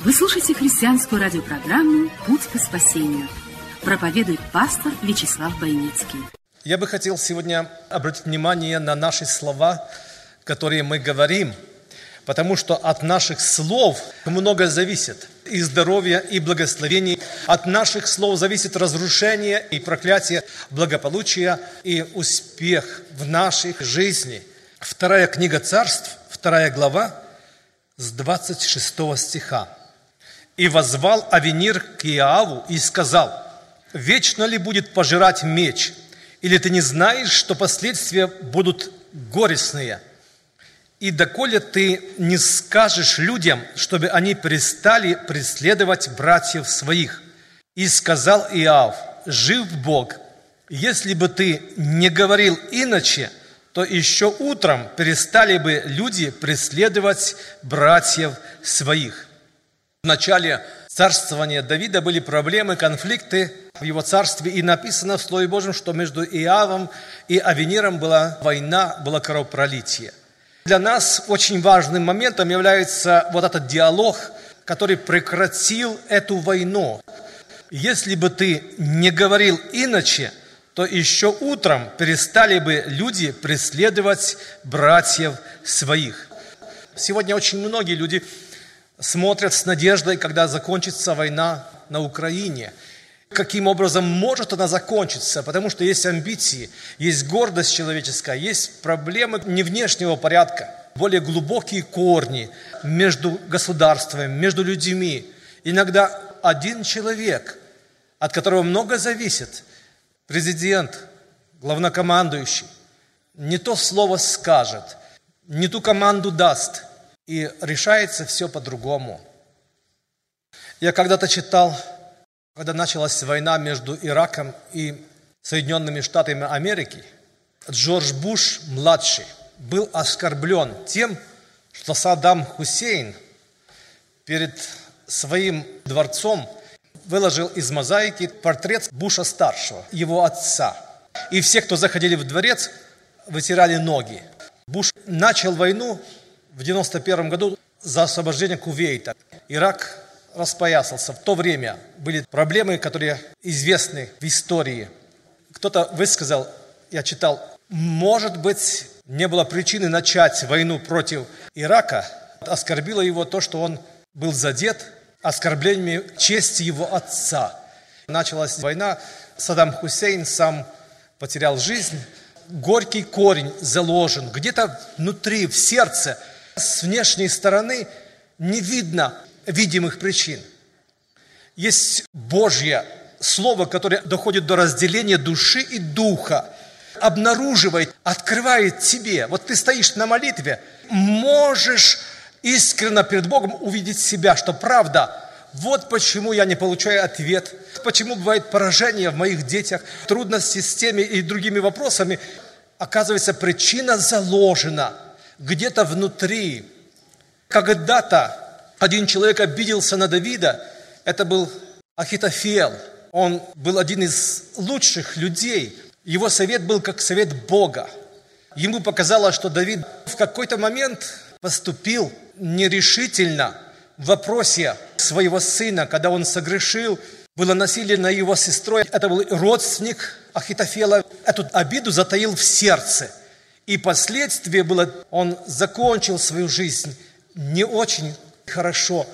Вы слушаете христианскую радиопрограмму «Путь к спасению». Проповедует пастор Вячеслав Бойницкий. Я бы хотел сегодня обратить внимание на наши слова, которые мы говорим, потому что от наших слов много зависит. И здоровье, и благословение. От наших слов зависит разрушение и проклятие, благополучие и успех в нашей жизни. Вторая книга царств, вторая глава, с 26 стиха. «И возвал Авенир к Иаву и сказал, «Вечно ли будет пожирать меч? Или ты не знаешь, что последствия будут горестные? И доколе ты не скажешь людям, чтобы они перестали преследовать братьев своих?» И сказал Иав, «Жив Бог, если бы ты не говорил иначе, то еще утром перестали бы люди преследовать братьев своих». В начале царствования Давида были проблемы, конфликты в его царстве, и написано в Слове Божьем, что между Иавом и Авениром была война, было кровопролитие. Для нас очень важным моментом является вот этот диалог, который прекратил эту войну. Если бы ты не говорил иначе, то еще утром перестали бы люди преследовать братьев своих. Сегодня очень многие люди смотрят с надеждой, когда закончится война на Украине. Каким образом может она закончиться? Потому что есть амбиции, есть гордость человеческая, есть проблемы не внешнего порядка, более глубокие корни между государствами, между людьми. Иногда один человек, от которого много зависит, президент, главнокомандующий, не то слово скажет, не ту команду даст – и решается все по-другому. Я когда-то читал, когда началась война между Ираком и Соединенными Штатами Америки, Джордж Буш младший был оскорблен тем, что Саддам Хусейн перед своим дворцом выложил из мозаики портрет Буша старшего, его отца. И все, кто заходили в дворец, вытирали ноги. Буш начал войну в 91 году за освобождение Кувейта. Ирак распоясался. В то время были проблемы, которые известны в истории. Кто-то высказал, я читал, может быть, не было причины начать войну против Ирака. Оскорбило его то, что он был задет оскорблениями чести его отца. Началась война, Саддам Хусейн сам потерял жизнь. Горький корень заложен где-то внутри, в сердце – с внешней стороны не видно видимых причин. Есть Божье Слово, которое доходит до разделения души и духа, обнаруживает, открывает тебе. Вот ты стоишь на молитве, можешь искренне перед Богом увидеть себя, что правда, вот почему я не получаю ответ, почему бывает поражение в моих детях, трудности с теми и другими вопросами. Оказывается, причина заложена – где-то внутри. Когда-то один человек обиделся на Давида, это был Ахитофел. Он был один из лучших людей. Его совет был как совет Бога. Ему показалось, что Давид в какой-то момент поступил нерешительно в вопросе своего сына, когда он согрешил, было насилие на его сестрой. Это был родственник Ахитофела. Эту обиду затаил в сердце – и последствие было, он закончил свою жизнь не очень хорошо.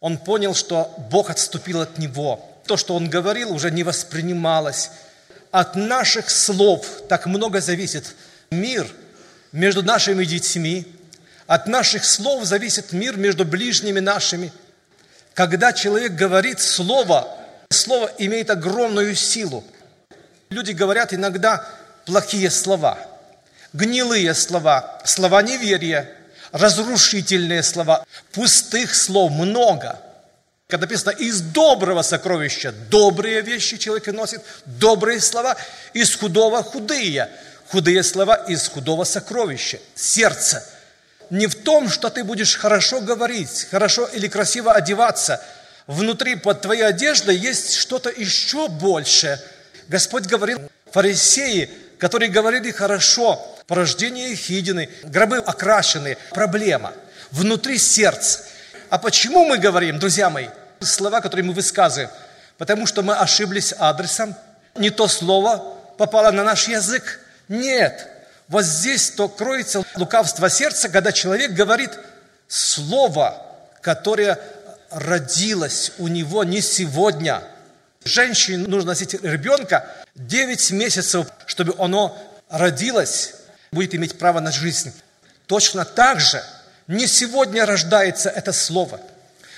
Он понял, что Бог отступил от него. То, что он говорил, уже не воспринималось. От наших слов так много зависит мир между нашими детьми. От наших слов зависит мир между ближними нашими. Когда человек говорит слово, слово имеет огромную силу. Люди говорят иногда плохие слова – гнилые слова, слова неверия, разрушительные слова, пустых слов много. Как написано, из доброго сокровища добрые вещи человек носит, добрые слова, из худого худые. Худые слова из худого сокровища, сердца. Не в том, что ты будешь хорошо говорить, хорошо или красиво одеваться. Внутри под твоей одеждой есть что-то еще большее. Господь говорил, фарисеи, которые говорили хорошо, порождение Ехидины, гробы окрашены, проблема. Внутри сердца. А почему мы говорим, друзья мои, слова, которые мы высказываем? Потому что мы ошиблись адресом, не то слово попало на наш язык. Нет, вот здесь то кроется лукавство сердца, когда человек говорит слово, которое родилось у него не сегодня. Женщине нужно носить ребенка 9 месяцев, чтобы оно родилось, будет иметь право на жизнь. Точно так же не сегодня рождается это слово.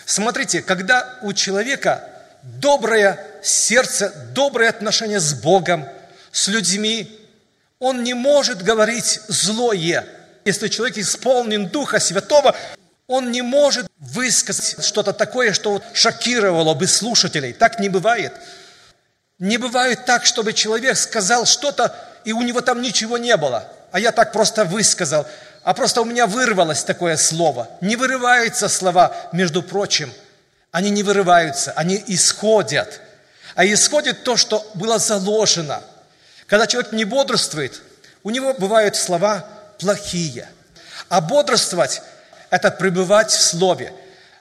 Смотрите, когда у человека доброе сердце, доброе отношение с Богом, с людьми, он не может говорить злое. Если человек исполнен Духа Святого, он не может высказать что-то такое, что шокировало бы слушателей. Так не бывает. Не бывает так, чтобы человек сказал что-то, и у него там ничего не было. А я так просто высказал. А просто у меня вырвалось такое слово. Не вырываются слова, между прочим. Они не вырываются, они исходят. А исходит то, что было заложено. Когда человек не бодрствует, у него бывают слова плохие. А бодрствовать – это пребывать в Слове,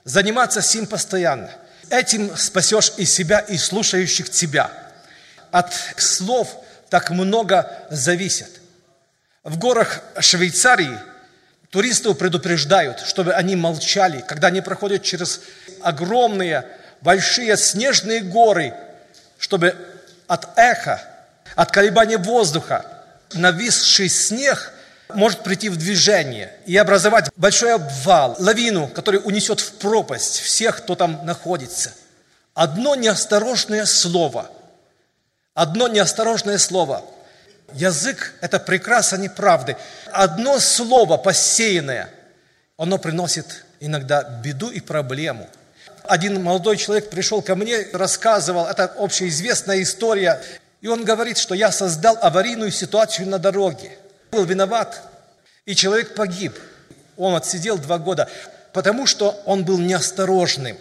заниматься сим постоянно. Этим спасешь и себя, и слушающих тебя. От слов так много зависит. В горах Швейцарии туристов предупреждают, чтобы они молчали, когда они проходят через огромные, большие снежные горы, чтобы от эха, от колебания воздуха нависший снег может прийти в движение и образовать большой обвал, лавину, который унесет в пропасть всех, кто там находится. Одно неосторожное слово, одно неосторожное слово. Язык – это прекраса неправды. Одно слово посеянное, оно приносит иногда беду и проблему. Один молодой человек пришел ко мне, рассказывал, это общеизвестная история, и он говорит, что я создал аварийную ситуацию на дороге – был виноват, и человек погиб. Он отсидел два года, потому что он был неосторожным.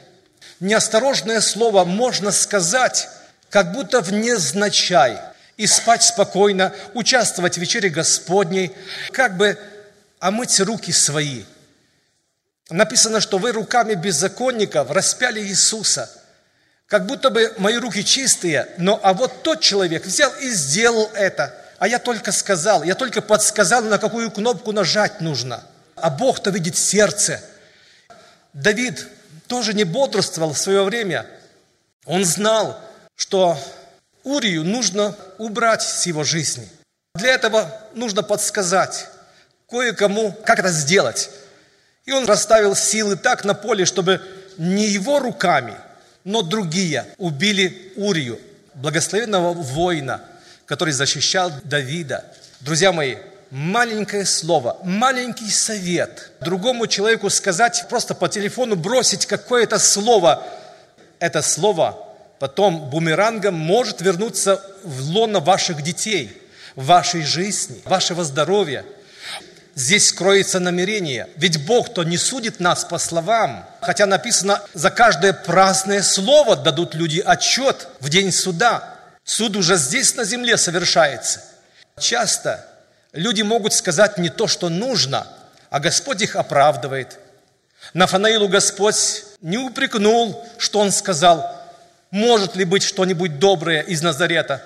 Неосторожное слово можно сказать, как будто в незначай, и спать спокойно, участвовать в вечере Господней, как бы омыть руки свои. Написано, что вы руками беззаконников распяли Иисуса. Как будто бы мои руки чистые, но а вот тот человек взял и сделал это – а я только сказал, я только подсказал, на какую кнопку нажать нужно. А Бог-то видит сердце. Давид тоже не бодрствовал в свое время. Он знал, что Урию нужно убрать с его жизни. Для этого нужно подсказать кое-кому, как это сделать. И он расставил силы так на поле, чтобы не его руками, но другие убили Урию, благословенного воина – который защищал Давида. Друзья мои, маленькое слово, маленький совет другому человеку сказать, просто по телефону бросить какое-то слово, это слово потом бумерангом может вернуться в лоно ваших детей, вашей жизни, вашего здоровья. Здесь кроется намерение. Ведь Бог-то не судит нас по словам. Хотя написано, за каждое праздное слово дадут люди отчет в день суда. Суд уже здесь на земле совершается. Часто люди могут сказать не то, что нужно, а Господь их оправдывает. Нафанаилу Господь не упрекнул, что он сказал, может ли быть что-нибудь доброе из Назарета.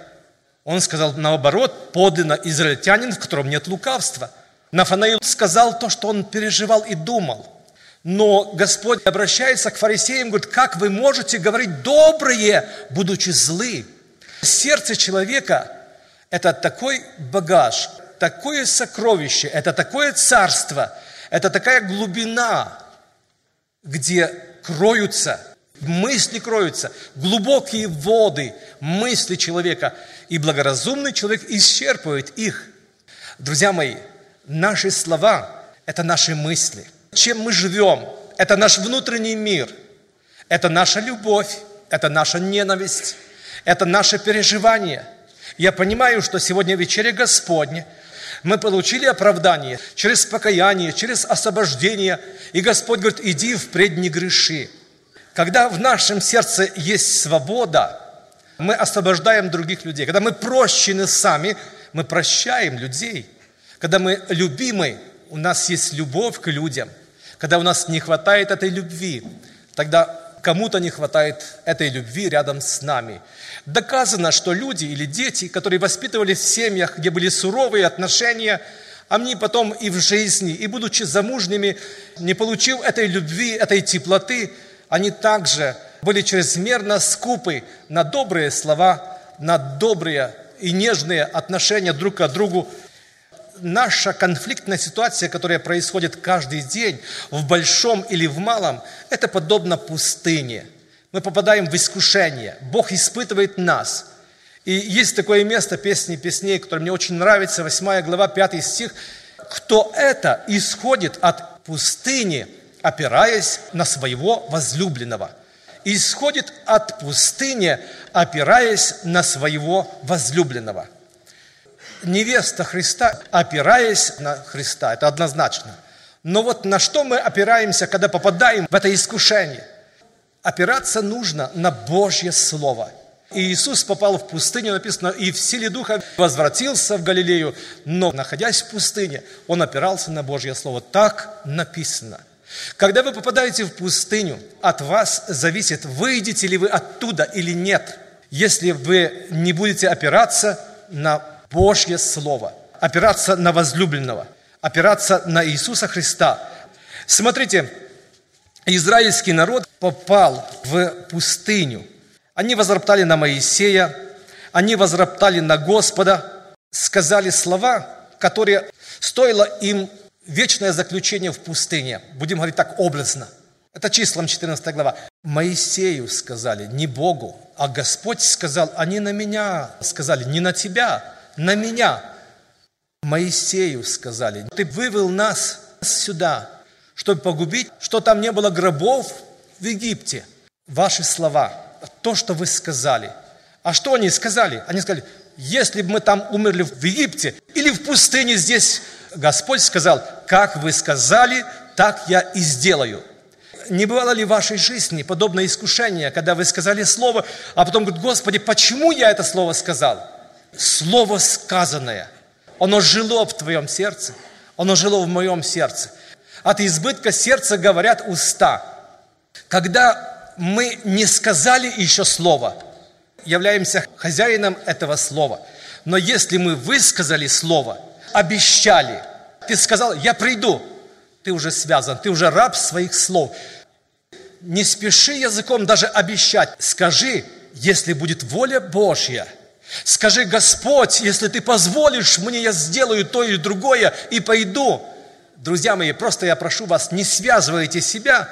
Он сказал, наоборот, подлинно израильтянин, в котором нет лукавства. Нафанаил сказал то, что он переживал и думал. Но Господь обращается к фарисеям, говорит, как вы можете говорить добрые, будучи злы? Сердце человека – это такой багаж, такое сокровище, это такое царство, это такая глубина, где кроются, мысли кроются, глубокие воды мысли человека, и благоразумный человек исчерпывает их. Друзья мои, наши слова – это наши мысли. Чем мы живем – это наш внутренний мир – Это наша любовь, это наша ненависть, это наше переживание. Я понимаю, что сегодня вечере Господня мы получили оправдание через покаяние, через освобождение. И Господь говорит, иди впредь не греши. Когда в нашем сердце есть свобода, мы освобождаем других людей. Когда мы прощены сами, мы прощаем людей. Когда мы любимы, у нас есть любовь к людям. Когда у нас не хватает этой любви, тогда кому-то не хватает этой любви рядом с нами. Доказано, что люди или дети, которые воспитывались в семьях, где были суровые отношения, они потом и в жизни, и будучи замужними, не получив этой любви, этой теплоты, они также были чрезмерно скупы на добрые слова, на добрые и нежные отношения друг к другу. Наша конфликтная ситуация, которая происходит каждый день, в большом или в малом, это подобно пустыне. Мы попадаем в искушение. Бог испытывает нас. И есть такое место песни песней, которое мне очень нравится, 8 глава, 5 стих. «Кто это исходит от пустыни, опираясь на своего возлюбленного» исходит от пустыни, опираясь на своего возлюбленного. Невеста Христа, опираясь на Христа, это однозначно. Но вот на что мы опираемся, когда попадаем в это искушение? Опираться нужно на Божье Слово. И Иисус попал в пустыню, написано, и в силе Духа возвратился в Галилею, но, находясь в пустыне, он опирался на Божье Слово. Так написано. Когда вы попадаете в пустыню, от вас зависит, выйдете ли вы оттуда или нет, если вы не будете опираться на Божье Слово, опираться на возлюбленного, опираться на Иисуса Христа. Смотрите, израильский народ попал в пустыню. Они возроптали на Моисея, они возроптали на Господа, сказали слова, которые стоило им вечное заключение в пустыне. Будем говорить так образно. Это числом 14 глава. Моисею сказали, не Богу, а Господь сказал, они на меня сказали, не на тебя, на меня. Моисею сказали, ты вывел нас сюда, чтобы погубить, что там не было гробов в Египте. Ваши слова, то, что вы сказали. А что они сказали? Они сказали, если бы мы там умерли в Египте или в пустыне здесь Господь сказал, как вы сказали, так я и сделаю. Не бывало ли в вашей жизни подобное искушение, когда вы сказали слово, а потом говорит, Господи, почему я это слово сказал? Слово сказанное, оно жило в твоем сердце, оно жило в моем сердце. От избытка сердца говорят уста. Когда мы не сказали еще слово, являемся хозяином этого слова. Но если мы высказали слово – обещали. Ты сказал, я приду. Ты уже связан, ты уже раб своих слов. Не спеши языком даже обещать. Скажи, если будет воля Божья. Скажи, Господь, если ты позволишь мне, я сделаю то или другое и пойду. Друзья мои, просто я прошу вас, не связывайте себя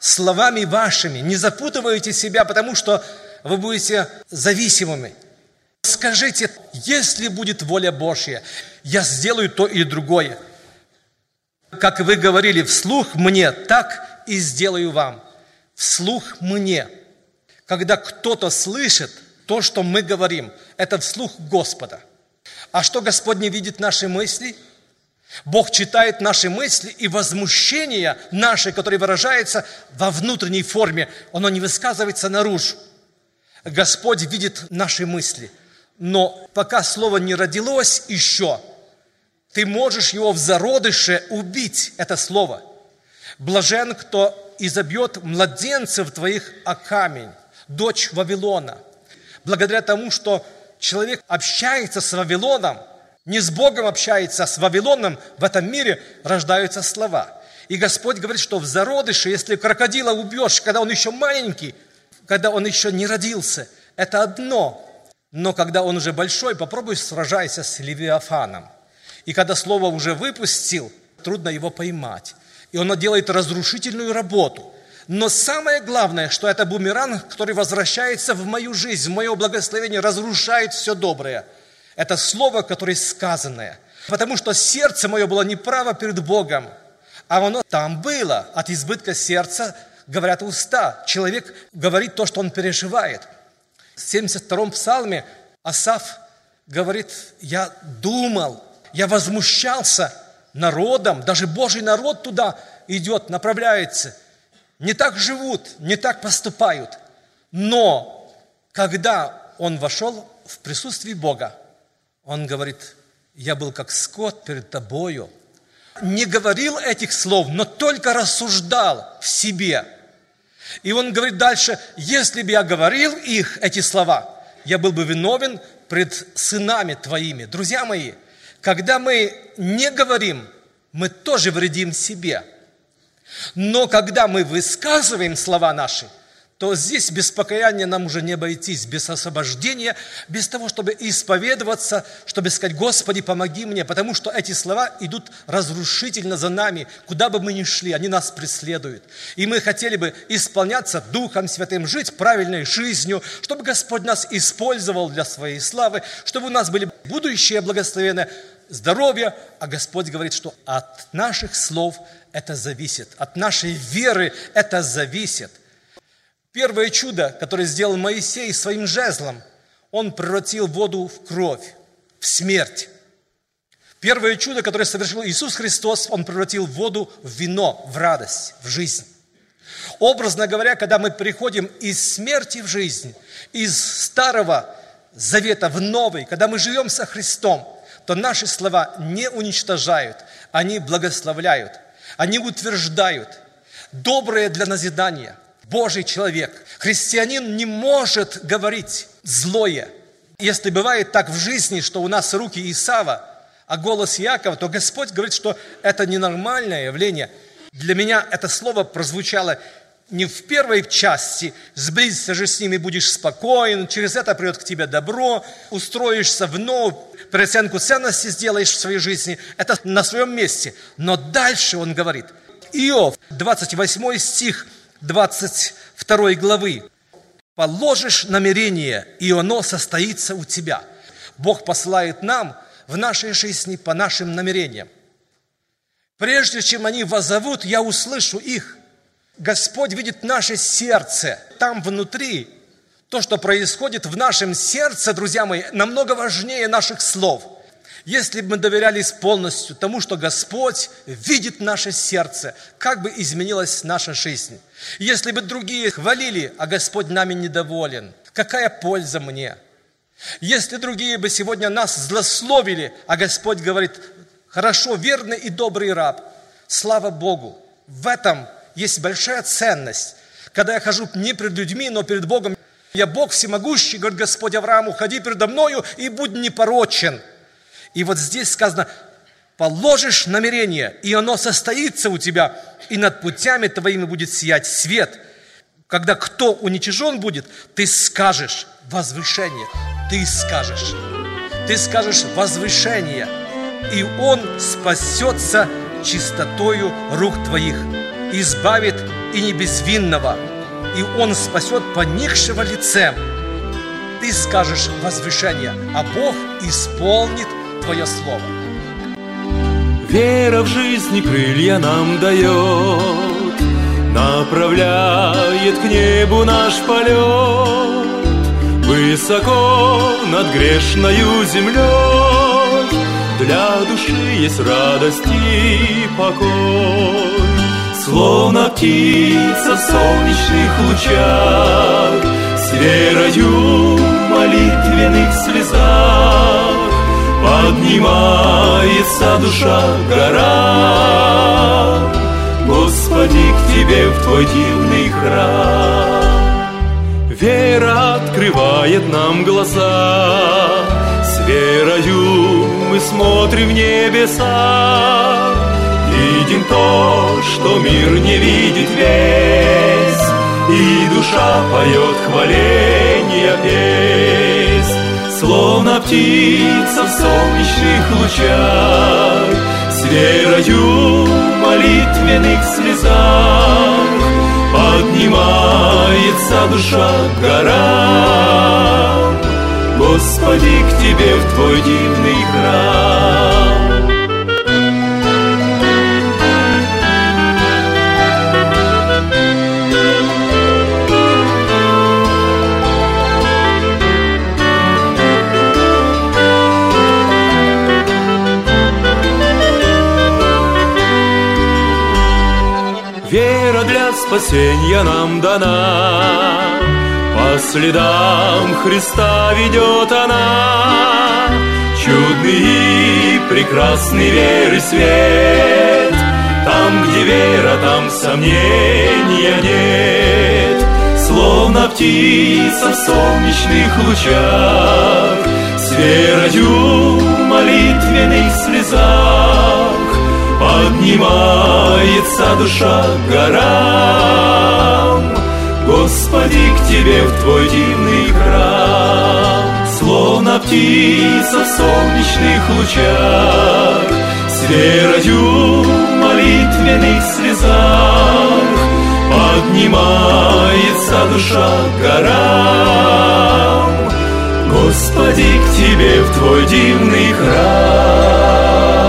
словами вашими, не запутывайте себя, потому что вы будете зависимыми. Скажите, если будет воля Божья, я сделаю то или другое. Как вы говорили вслух мне, так и сделаю вам. Вслух мне. Когда кто-то слышит то, что мы говорим, это вслух Господа. А что Господь не видит наши мысли? Бог читает наши мысли и возмущение наше, которое выражается во внутренней форме, оно не высказывается наружу. Господь видит наши мысли – но пока слово не родилось еще, ты можешь его в зародыше убить, это слово. Блажен, кто изобьет младенцев твоих о камень, дочь Вавилона. Благодаря тому, что человек общается с Вавилоном, не с Богом общается, а с Вавилоном, в этом мире рождаются слова. И Господь говорит, что в зародыше, если крокодила убьешь, когда он еще маленький, когда он еще не родился, это одно, но когда он уже большой, попробуй сражайся с Левиафаном. И когда слово уже выпустил, трудно его поймать. И он делает разрушительную работу. Но самое главное, что это бумеранг, который возвращается в мою жизнь, в мое благословение, разрушает все доброе. Это слово, которое сказанное. Потому что сердце мое было неправо перед Богом, а оно там было от избытка сердца, говорят уста. Человек говорит то, что он переживает. В 72-м псалме Асаф говорит, я думал, я возмущался народом, даже Божий народ туда идет, направляется. Не так живут, не так поступают. Но когда он вошел в присутствие Бога, он говорит, я был как скот перед тобою. Не говорил этих слов, но только рассуждал в себе. И он говорит дальше, если бы я говорил их, эти слова, я был бы виновен пред сынами твоими. Друзья мои, когда мы не говорим, мы тоже вредим себе. Но когда мы высказываем слова наши – то здесь без покаяния нам уже не обойтись, без освобождения, без того, чтобы исповедоваться, чтобы сказать, Господи, помоги мне, потому что эти слова идут разрушительно за нами, куда бы мы ни шли, они нас преследуют. И мы хотели бы исполняться Духом Святым, жить правильной жизнью, чтобы Господь нас использовал для своей славы, чтобы у нас были будущее благословенное, здоровье, а Господь говорит, что от наших слов это зависит, от нашей веры это зависит. Первое чудо, которое сделал Моисей своим жезлом, он превратил воду в кровь, в смерть. Первое чудо, которое совершил Иисус Христос, он превратил воду в вино, в радость, в жизнь. Образно говоря, когда мы приходим из смерти в жизнь, из старого завета в новый, когда мы живем со Христом, то наши слова не уничтожают, они благословляют, они утверждают, доброе для назидания, Божий человек. Христианин не может говорить злое. Если бывает так в жизни, что у нас руки Исава, а голос Якова, то Господь говорит, что это ненормальное явление. Для меня это слово прозвучало не в первой части, сблизиться же с ними, будешь спокоен, через это придет к тебе добро, устроишься вновь, переоценку ценности сделаешь в своей жизни, это на своем месте. Но дальше он говорит, Иов, 28 стих, 22 главы. «Положишь намерение, и оно состоится у тебя». Бог посылает нам в нашей жизни по нашим намерениям. Прежде чем они возовут, я услышу их. Господь видит наше сердце. Там внутри то, что происходит в нашем сердце, друзья мои, намного важнее наших слов – если бы мы доверялись полностью тому, что Господь видит наше сердце, как бы изменилась наша жизнь. Если бы другие хвалили, а Господь нами недоволен, какая польза мне? Если другие бы сегодня нас злословили, а Господь говорит, хорошо, верный и добрый раб, слава Богу, в этом есть большая ценность. Когда я хожу не перед людьми, но перед Богом, я Бог всемогущий, говорит Господь Аврааму, ходи передо мною и будь непорочен – и вот здесь сказано, положишь намерение, и оно состоится у тебя, и над путями твоими будет сиять свет. Когда кто уничижен будет, ты скажешь возвышение, ты скажешь, ты скажешь возвышение, и он спасется чистотою рук твоих, избавит и не безвинного, и он спасет поникшего лицем. Ты скажешь возвышение, а Бог исполнит Твое Слово. Вера в жизни крылья нам дает, Направляет к небу наш полет, Высоко над грешною землей Для души есть радость и покой. Словно птица в солнечных лучах, С верою молитвенных слезах, Поднимается душа гора. Господи, к Тебе в Твой дивный храм. Вера открывает нам глаза. С верою мы смотрим в небеса. Видим то, что мир не видит весь. И душа поет хваление песнь Словно птица в солнечных лучах С верою молитвенных слезах Поднимается душа гора Господи, к Тебе в Твой дивный храм спасенья нам дана. По следам Христа ведет она. Чудный и прекрасный веры свет. Там, где вера, там сомнения нет. Словно птица в солнечных лучах. С верою Поднимается душа к горам. Господи, к Тебе в Твой дивный храм. Словно птица в солнечных лучах С верою молитвенных слезах Поднимается душа к горам. Господи, к Тебе в Твой дивный храм